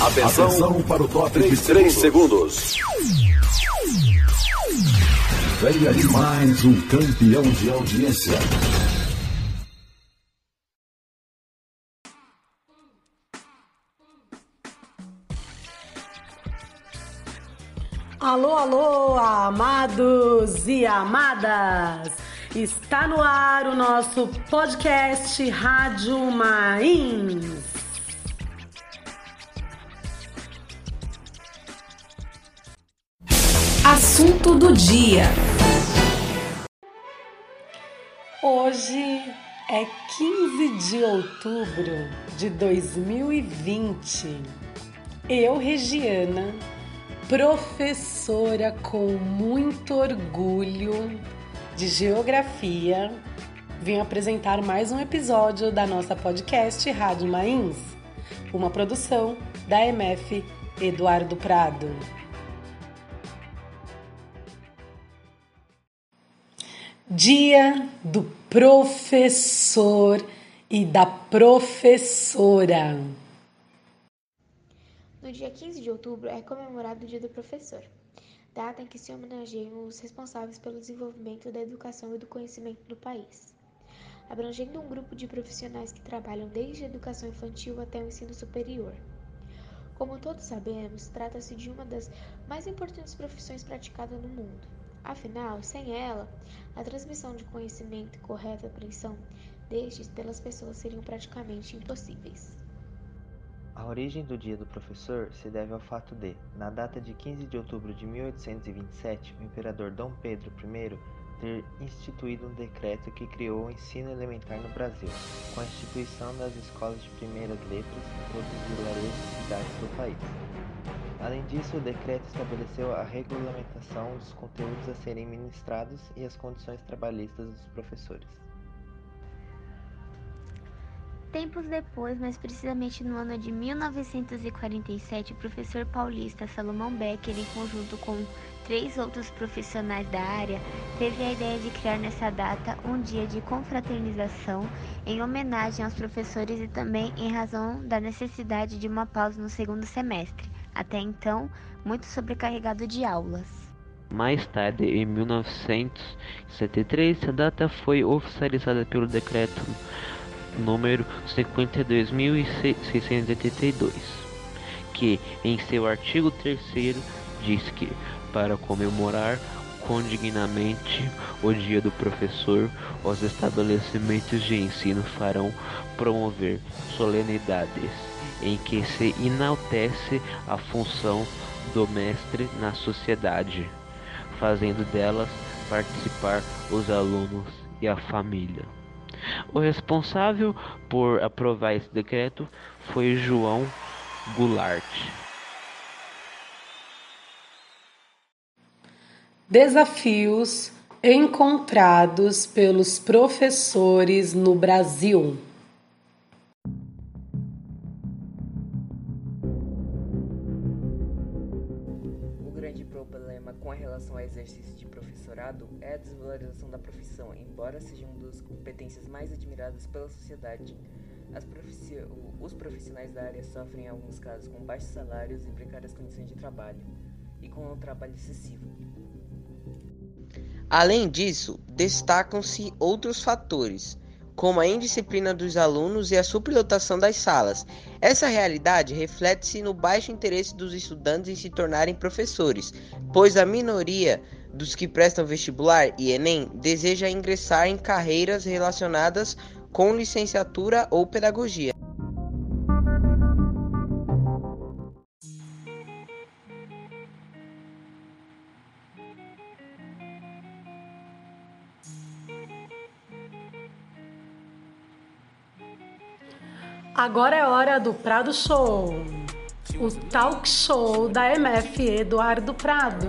Atenção, Atenção para o top 3, 3 segundos. Vem aí mais um campeão de audiência. Alô, alô, amados e amadas! Está no ar o nosso podcast Rádio Mains. Assunto do dia. Hoje é 15 de outubro de 2020. Eu, Regiana, professora com muito orgulho de geografia, vim apresentar mais um episódio da nossa podcast Rádio Mains, uma produção da MF Eduardo Prado. Dia do professor e da professora. No dia 15 de outubro é comemorado o Dia do Professor, data em que se homenageiam os responsáveis pelo desenvolvimento da educação e do conhecimento do país, abrangendo um grupo de profissionais que trabalham desde a educação infantil até o ensino superior. Como todos sabemos, trata-se de uma das mais importantes profissões praticadas no mundo Afinal, sem ela, a transmissão de conhecimento e correta apreensão destes pelas pessoas seriam praticamente impossíveis. A origem do Dia do Professor se deve ao fato de, na data de 15 de outubro de 1827, o imperador Dom Pedro I ter instituído um decreto que criou o ensino elementar no Brasil, com a instituição das escolas de primeiras letras em todos os vilarejos e cidades do país. Além disso, o decreto estabeleceu a regulamentação dos conteúdos a serem ministrados e as condições trabalhistas dos professores. Tempos depois, mais precisamente no ano de 1947, o professor paulista Salomão Becker, em conjunto com três outros profissionais da área, teve a ideia de criar nessa data um dia de confraternização em homenagem aos professores e também em razão da necessidade de uma pausa no segundo semestre até então muito sobrecarregado de aulas. Mais tarde, em 1973, a data foi oficializada pelo decreto número 52.682, que, em seu artigo 3 diz que, para comemorar condignamente o Dia do Professor, os estabelecimentos de ensino farão promover solenidades em que se enaltece a função do mestre na sociedade, fazendo delas participar os alunos e a família. O responsável por aprovar esse decreto foi João Goulart. Desafios encontrados pelos professores no Brasil. Exercício de professorado é a desvalorização da profissão, embora seja uma das competências mais admiradas pela sociedade. Os profissionais da área sofrem em alguns casos com baixos salários e precárias condições de trabalho, e com o trabalho excessivo. Além disso, destacam-se outros fatores, como a indisciplina dos alunos e a superlotação das salas. Essa realidade reflete-se no baixo interesse dos estudantes em se tornarem professores, pois a minoria dos que prestam vestibular e Enem deseja ingressar em carreiras relacionadas com licenciatura ou pedagogia. Agora é hora do Prado Show, o talk show da MF Eduardo Prado.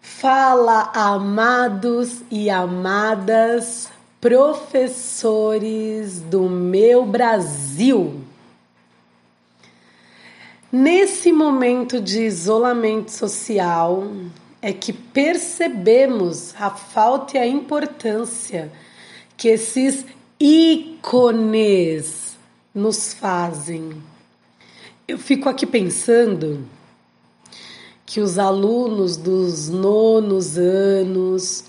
Fala, amados e amadas professores do meu Brasil. Nesse momento de isolamento social, é que percebemos a falta e a importância que esses ícones nos fazem. Eu fico aqui pensando que os alunos dos nonos anos,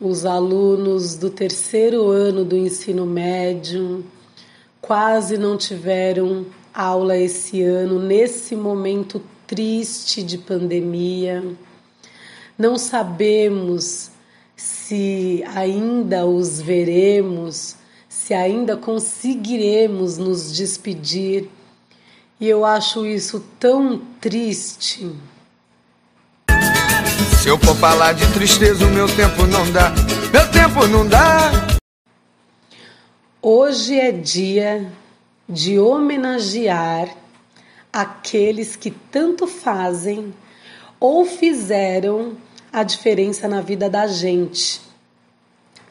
os alunos do terceiro ano do ensino médio, quase não tiveram aula esse ano, nesse momento triste de pandemia. Não sabemos se ainda os veremos, se ainda conseguiremos nos despedir. E eu acho isso tão triste. Se eu for falar de tristeza, o meu tempo não dá. Meu tempo não dá. Hoje é dia de homenagear aqueles que tanto fazem ou fizeram a diferença na vida da gente.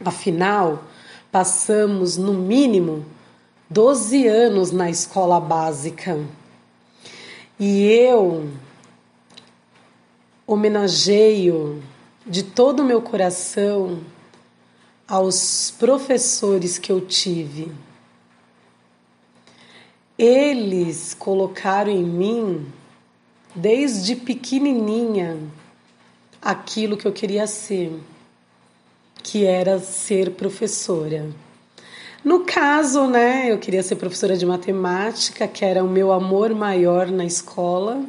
Afinal, passamos no mínimo 12 anos na escola básica. E eu homenageio de todo o meu coração aos professores que eu tive. Eles colocaram em mim, desde pequenininha, aquilo que eu queria ser, que era ser professora. No caso, né, eu queria ser professora de matemática, que era o meu amor maior na escola,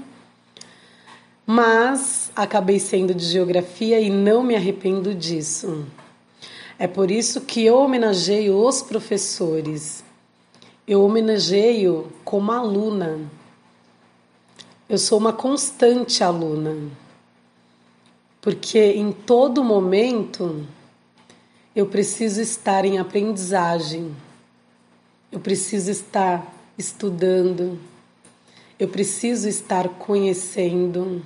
mas acabei sendo de geografia e não me arrependo disso. É por isso que eu homenageio os professores. Eu homenageio como aluna. Eu sou uma constante aluna porque em todo momento eu preciso estar em aprendizagem, eu preciso estar estudando, eu preciso estar conhecendo.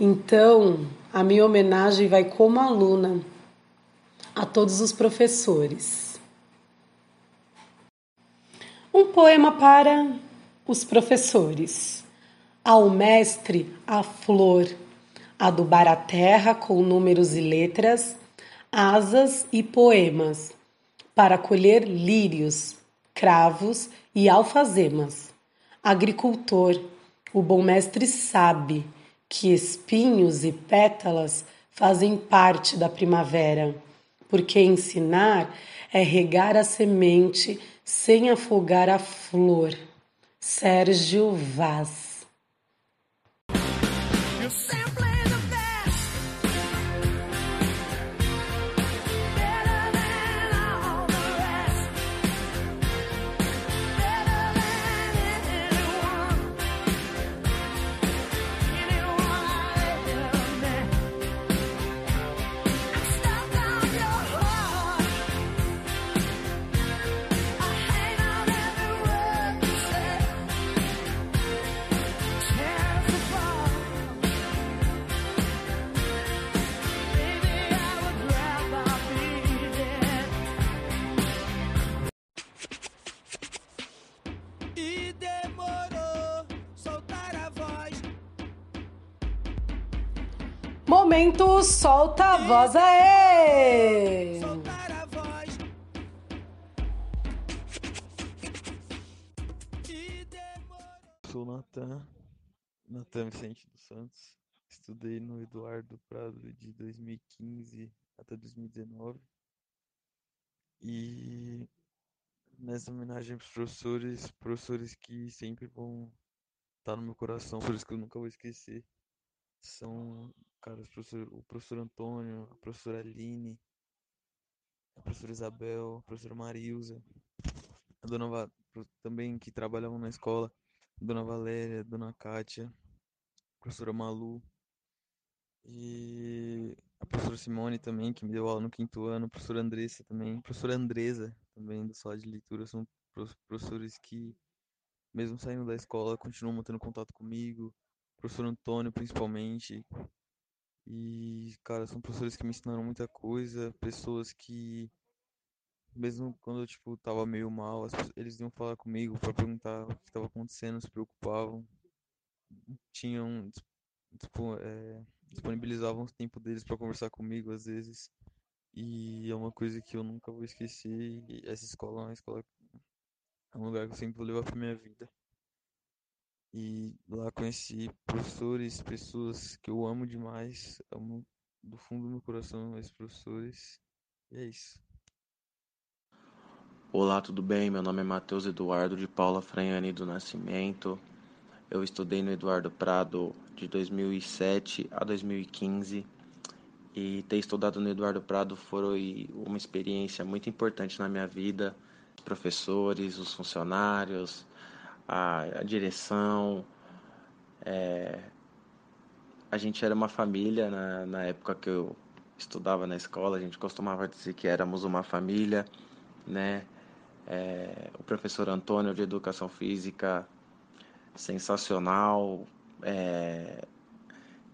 Então, a minha homenagem vai como aluna a todos os professores. Um poema para os professores. Ao mestre, a flor adubar a terra com números e letras, asas e poemas, para colher lírios, cravos e alfazemas. Agricultor, o bom mestre sabe que espinhos e pétalas fazem parte da primavera, porque ensinar é regar a semente sem afogar a flor. Sérgio Vaz Momento solta a voz aê! Sou Natan, Natan Vicente dos Santos. Estudei no Eduardo Prado de 2015 até 2019. E nessa homenagem para os professores, professores que sempre vão estar no meu coração, professores que eu nunca vou esquecer. São cara, professor, o professor Antônio, a professora Aline, a professora Isabel, a professora Marilza, a dona Va... também que trabalhavam na escola, a dona Valéria, a dona Kátia, a professora Malu e a professora Simone também, que me deu aula no quinto ano, a professora Andressa também, a professora Andresa também, do sala de leitura, são professores que, mesmo saindo da escola, continuam mantendo contato comigo, o professor Antônio principalmente, e, cara, são professores que me ensinaram muita coisa, pessoas que, mesmo quando eu, tipo, tava meio mal, eles iam falar comigo para perguntar o que tava acontecendo, se preocupavam, tinham, tipo, é, disponibilizavam o tempo deles para conversar comigo às vezes. E é uma coisa que eu nunca vou esquecer. Essa escola é uma escola, é um lugar que eu sempre vou levar pra minha vida. E lá conheci professores, pessoas que eu amo demais, amo do fundo do meu coração esses professores. E é isso. Olá, tudo bem? Meu nome é Matheus Eduardo de Paula Franhani do Nascimento. Eu estudei no Eduardo Prado de 2007 a 2015 e ter estudado no Eduardo Prado foi uma experiência muito importante na minha vida. Os professores, os funcionários, a, a direção. É... A gente era uma família na, na época que eu estudava na escola, a gente costumava dizer que éramos uma família, né? É, o professor Antônio de Educação Física, sensacional, é,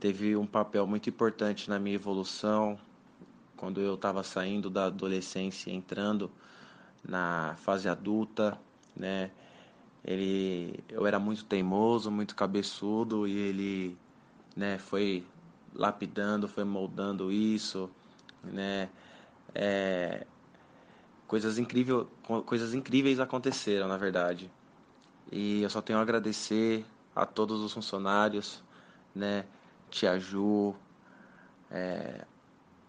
teve um papel muito importante na minha evolução quando eu estava saindo da adolescência, entrando na fase adulta, né? Ele, eu era muito teimoso, muito cabeçudo e ele, né, foi lapidando, foi moldando isso, né? É, coisas incríveis, coisas incríveis aconteceram, na verdade. E eu só tenho a agradecer a todos os funcionários, né? Tia Ju, é,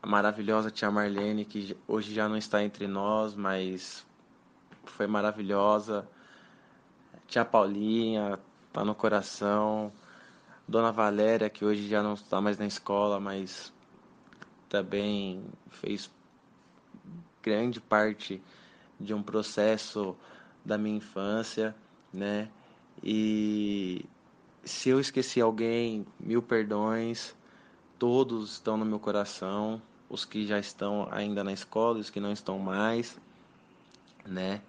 a maravilhosa tia Marlene, que hoje já não está entre nós, mas foi maravilhosa. Tia Paulinha, tá no coração. Dona Valéria, que hoje já não está mais na escola, mas também fez grande parte de um processo da minha infância, né? E se eu esqueci alguém, mil perdões. Todos estão no meu coração, os que já estão ainda na escola, os que não estão mais, né?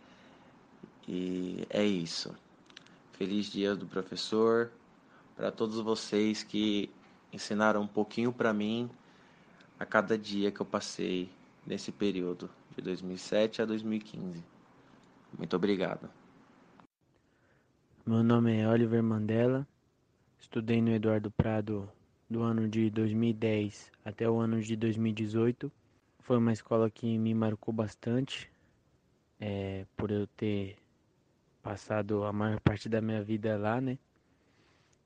E é isso. Feliz dia do professor para todos vocês que ensinaram um pouquinho para mim a cada dia que eu passei nesse período de 2007 a 2015. Muito obrigado. Meu nome é Oliver Mandela. Estudei no Eduardo Prado do ano de 2010 até o ano de 2018. Foi uma escola que me marcou bastante, é, por eu ter passado a maior parte da minha vida lá, né?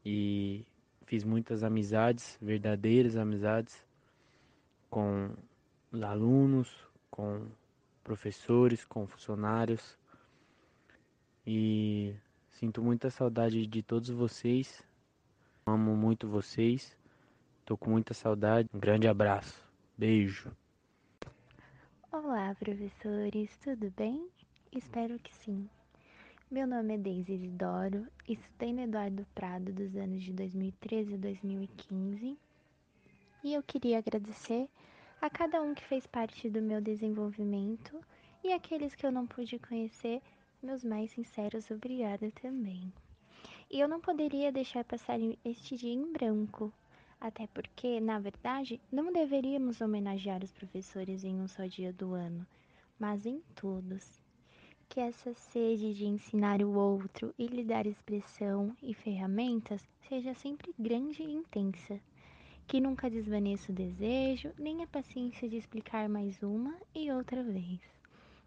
E fiz muitas amizades, verdadeiras amizades, com alunos, com professores, com funcionários. E sinto muita saudade de todos vocês. Amo muito vocês. Tô com muita saudade. Um grande abraço. Beijo. Olá, professores, tudo bem? Espero que sim. Meu nome é Deise Isidoro, estudei no Eduardo Prado dos anos de 2013 a 2015 e eu queria agradecer a cada um que fez parte do meu desenvolvimento e aqueles que eu não pude conhecer, meus mais sinceros obrigada também. E eu não poderia deixar passar este dia em branco, até porque, na verdade, não deveríamos homenagear os professores em um só dia do ano, mas em todos que essa sede de ensinar o outro e lhe dar expressão e ferramentas seja sempre grande e intensa. Que nunca desvaneça o desejo, nem a paciência de explicar mais uma e outra vez.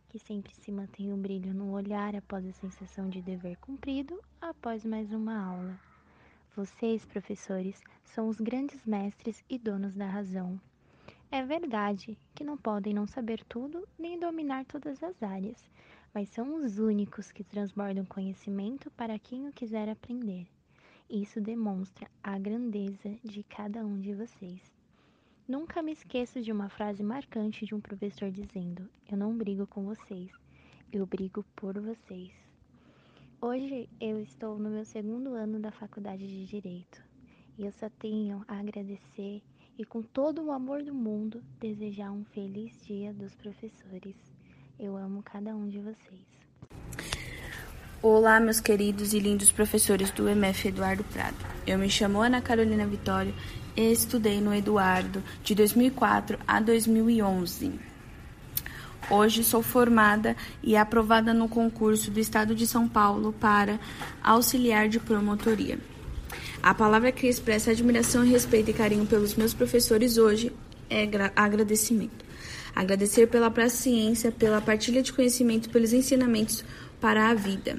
Que sempre se mantenha um brilho no olhar após a sensação de dever cumprido, após mais uma aula. Vocês, professores, são os grandes mestres e donos da razão. É verdade que não podem não saber tudo nem dominar todas as áreas, mas são os únicos que transbordam conhecimento para quem o quiser aprender. Isso demonstra a grandeza de cada um de vocês. Nunca me esqueço de uma frase marcante de um professor dizendo: Eu não brigo com vocês, eu brigo por vocês. Hoje eu estou no meu segundo ano da faculdade de Direito e eu só tenho a agradecer e, com todo o amor do mundo, desejar um feliz dia dos professores. Eu amo cada um de vocês. Olá, meus queridos e lindos professores do MF Eduardo Prado. Eu me chamo Ana Carolina Vitório e estudei no Eduardo de 2004 a 2011. Hoje sou formada e aprovada no concurso do Estado de São Paulo para auxiliar de promotoria. A palavra que expressa admiração, respeito e carinho pelos meus professores hoje é agradecimento. Agradecer pela paciência, pela partilha de conhecimento, pelos ensinamentos para a vida.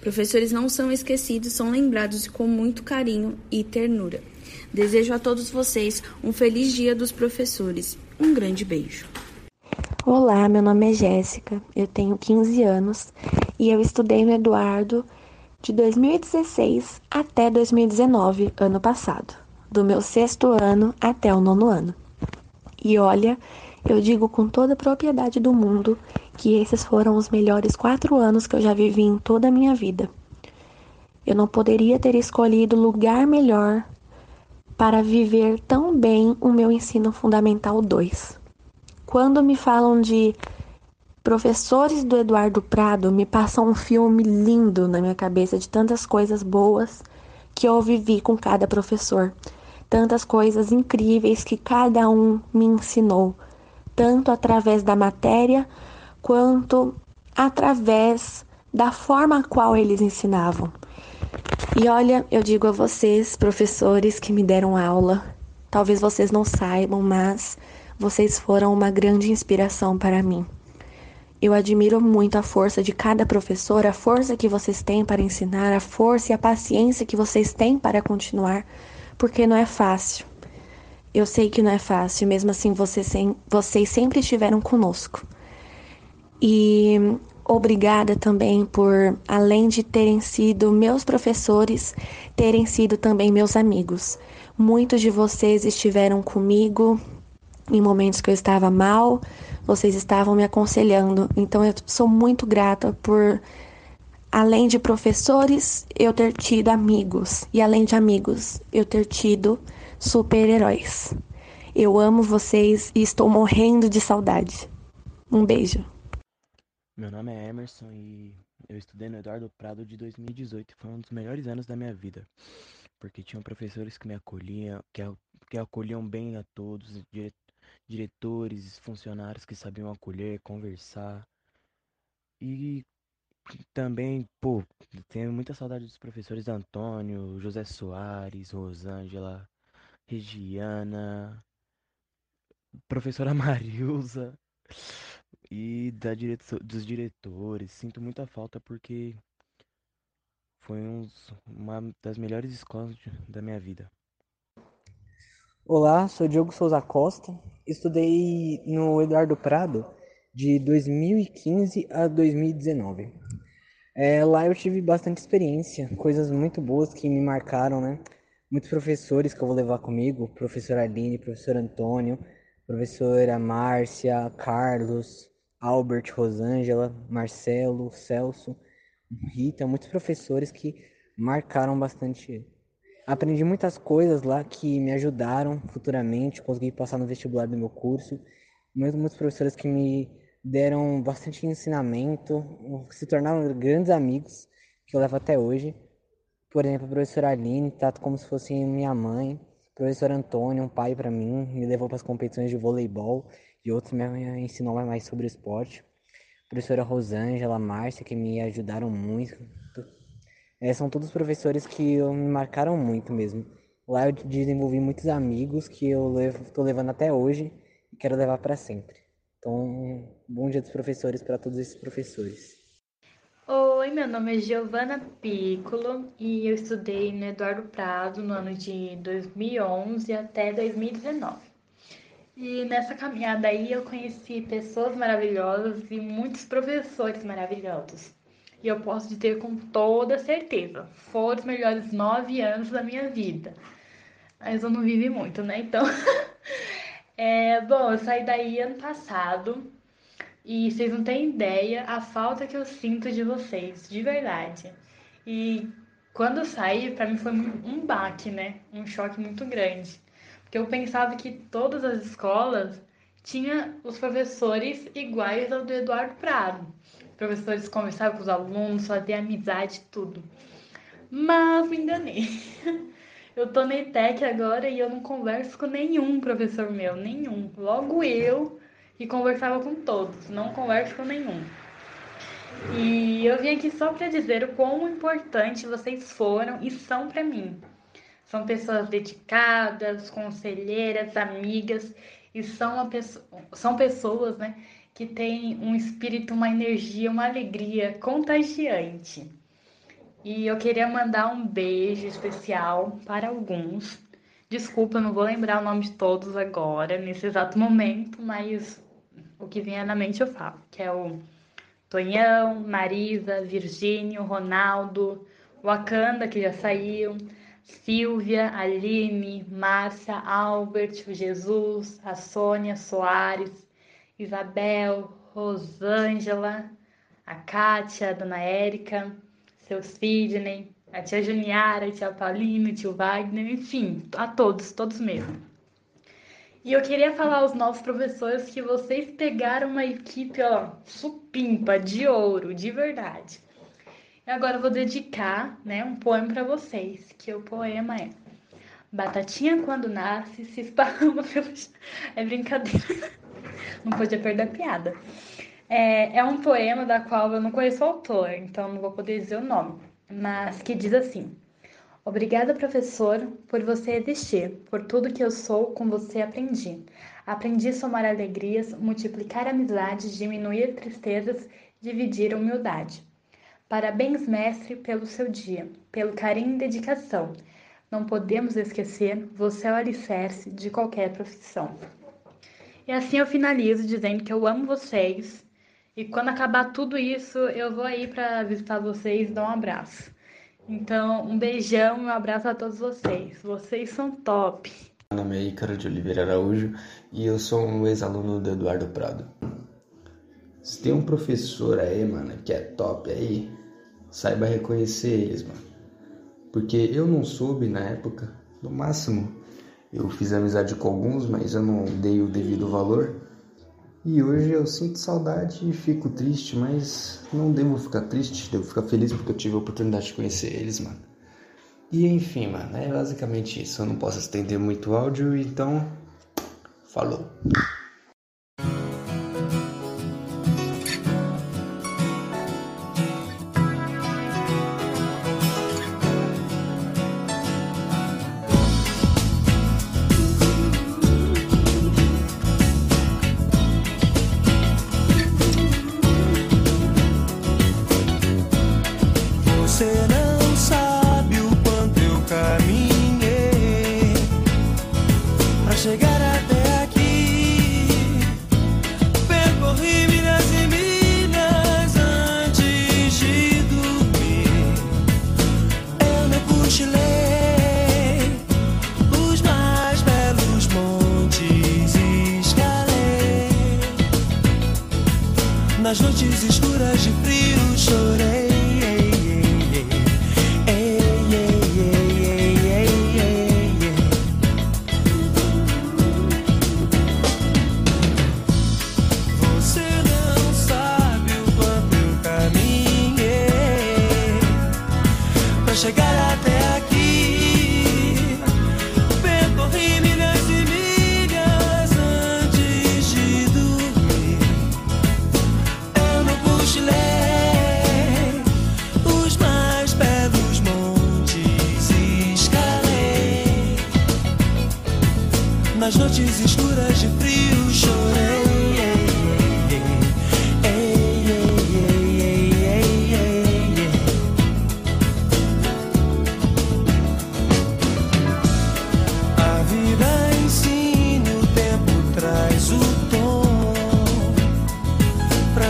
Professores não são esquecidos, são lembrados com muito carinho e ternura. Desejo a todos vocês um feliz Dia dos Professores. Um grande beijo. Olá, meu nome é Jéssica, eu tenho 15 anos e eu estudei no Eduardo de 2016 até 2019, ano passado, do meu sexto ano até o nono ano. E olha, eu digo com toda a propriedade do mundo que esses foram os melhores quatro anos que eu já vivi em toda a minha vida. Eu não poderia ter escolhido lugar melhor para viver tão bem o meu ensino fundamental 2. Quando me falam de professores do Eduardo Prado, me passa um filme lindo na minha cabeça de tantas coisas boas que eu vivi com cada professor, tantas coisas incríveis que cada um me ensinou, tanto através da matéria quanto através da forma a qual eles ensinavam. E olha, eu digo a vocês, professores que me deram aula, talvez vocês não saibam, mas vocês foram uma grande inspiração para mim. Eu admiro muito a força de cada professor, a força que vocês têm para ensinar, a força e a paciência que vocês têm para continuar, porque não é fácil. Eu sei que não é fácil, mesmo assim vocês, vocês sempre estiveram conosco. E obrigada também por, além de terem sido meus professores, terem sido também meus amigos. Muitos de vocês estiveram comigo em momentos que eu estava mal, vocês estavam me aconselhando. Então eu sou muito grata por além de professores, eu ter tido amigos e além de amigos, eu ter tido super-heróis. Eu amo vocês e estou morrendo de saudade. Um beijo. Meu nome é Emerson e eu estudei no Eduardo Prado de 2018. Foi um dos melhores anos da minha vida, porque tinham professores que me acolhiam, que, que acolhiam bem a todos, diretores, funcionários que sabiam acolher, conversar. E também, pô, tenho muita saudade dos professores Antônio, José Soares, Rosângela, Regiana, professora Marilza e da direto, dos diretores. Sinto muita falta porque foi uns, uma das melhores escolas de, da minha vida. Olá, sou Diogo Souza Costa. Estudei no Eduardo Prado de 2015 a 2019. É, lá eu tive bastante experiência, coisas muito boas que me marcaram, né? Muitos professores que eu vou levar comigo, professor Aline, professor Antônio, professora Márcia, Carlos, Albert, Rosângela, Marcelo, Celso, Rita, muitos professores que marcaram bastante. Aprendi muitas coisas lá que me ajudaram futuramente, consegui passar no vestibular do meu curso. Muitos, muitos professores que me deram bastante ensinamento, se tornaram grandes amigos que eu levo até hoje. Por exemplo, a professora Aline, trato como se fosse minha mãe. O professor Antônio, um pai para mim, me levou para as competições de voleibol e outros me ensinou mais sobre esporte. A professora Rosângela, Márcia, que me ajudaram muito. É, são todos professores que me marcaram muito mesmo. Lá eu desenvolvi muitos amigos que eu estou levando até hoje e quero levar para sempre. Então, bom dia dos professores para todos esses professores. Oi, meu nome é Giovana Piccolo e eu estudei no Eduardo Prado no ano de 2011 até 2019. E nessa caminhada aí eu conheci pessoas maravilhosas e muitos professores maravilhosos. E eu posso dizer com toda certeza, foram os melhores nove anos da minha vida. Mas eu não vivi muito, né? Então. é, bom, eu saí daí ano passado. E vocês não têm ideia a falta que eu sinto de vocês, de verdade. E quando eu saí, para mim foi um baque, né? Um choque muito grande que eu pensava que todas as escolas tinham os professores iguais ao do Eduardo Prado. Os professores conversavam com os alunos, faziam amizade, tudo. Mas me enganei. Eu tô na ETEC agora e eu não converso com nenhum professor meu, nenhum. Logo eu que conversava com todos, não converso com nenhum. E eu vim aqui só para dizer o quão importante vocês foram e são para mim. São pessoas dedicadas, conselheiras, amigas e são, pessoa, são pessoas né, que têm um espírito, uma energia, uma alegria contagiante. E eu queria mandar um beijo especial para alguns. Desculpa, eu não vou lembrar o nome de todos agora, nesse exato momento, mas o que vier na mente eu falo, que é o Tonhão, Marisa, Virgínio, Ronaldo, Wakanda, que já saiu, Silvia, Aline, Márcia, Albert, Jesus, a Sônia Soares, Isabel, Rosângela, a Kátia, a Dona Érica, seu Sidney, a tia Juniara, a tia Paulina, o tio Wagner, enfim, a todos, todos mesmo. E eu queria falar aos novos professores que vocês pegaram uma equipe, ó, supimpa, de ouro, de verdade. E agora eu vou dedicar, né, um poema para vocês, que o poema é Batatinha quando nasce se esparrama pelo É brincadeira. Não podia perder a piada. É, é um poema da qual eu não conheço o autor, então não vou poder dizer o nome, mas que diz assim: Obrigada, professor, por você existir, por tudo que eu sou, com você aprendi. Aprendi a somar alegrias, multiplicar amizades, diminuir tristezas, dividir humildade. Parabéns, mestre, pelo seu dia, pelo carinho e dedicação. Não podemos esquecer, você é o alicerce de qualquer profissão. E assim eu finalizo dizendo que eu amo vocês. E quando acabar tudo isso, eu vou aí para visitar vocês e dar um abraço. Então, um beijão e um abraço a todos vocês. Vocês são top. Meu nome é Ícaro de Oliveira Araújo e eu sou um ex-aluno do Eduardo Prado. Se tem um professor aí, mano, que é top aí, saiba reconhecer eles, mano. Porque eu não soube na época, no máximo, eu fiz amizade com alguns, mas eu não dei o devido valor. E hoje eu sinto saudade e fico triste, mas não devo ficar triste, devo ficar feliz porque eu tive a oportunidade de conhecer eles, mano. E enfim, mano, é basicamente isso. Eu não posso estender muito áudio, então. Falou!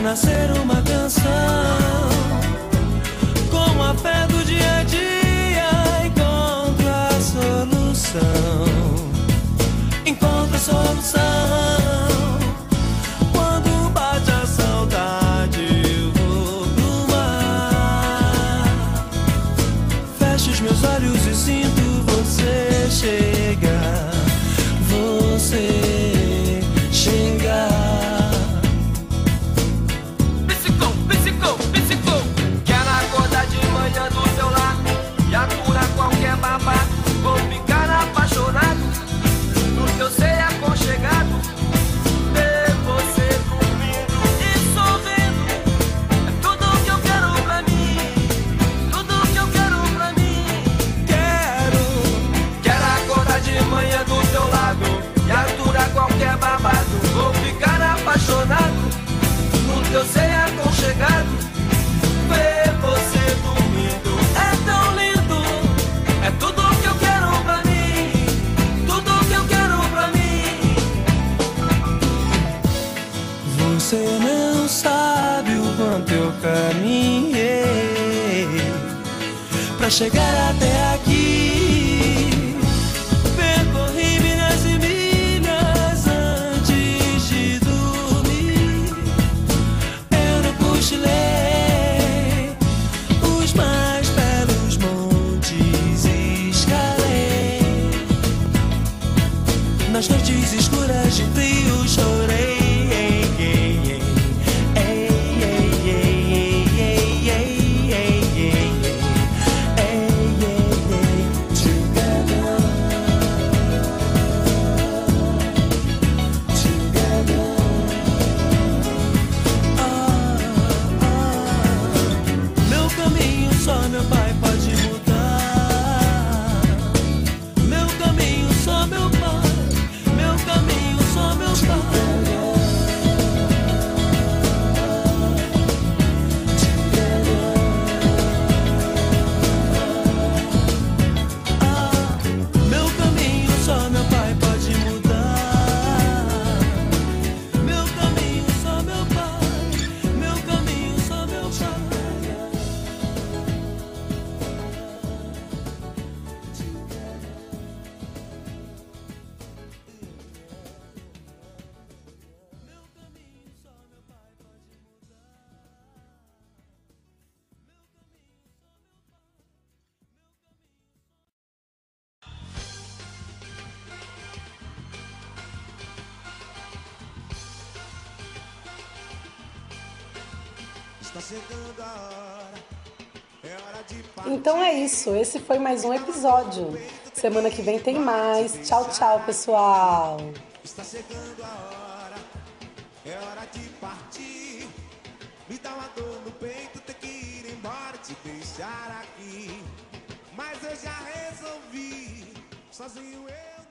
Nascer uma canção. Com a fé do dia a dia, encontra a solução. Encontra a solução. Então é isso, esse foi mais um episódio. Semana que vem tem mais. Tchau, tchau, pessoal. Está chegando a hora, é hora de partir. Me dá uma dor no peito, ter que ir embora, te deixar aqui. Mas eu já resolvi, sozinho eu.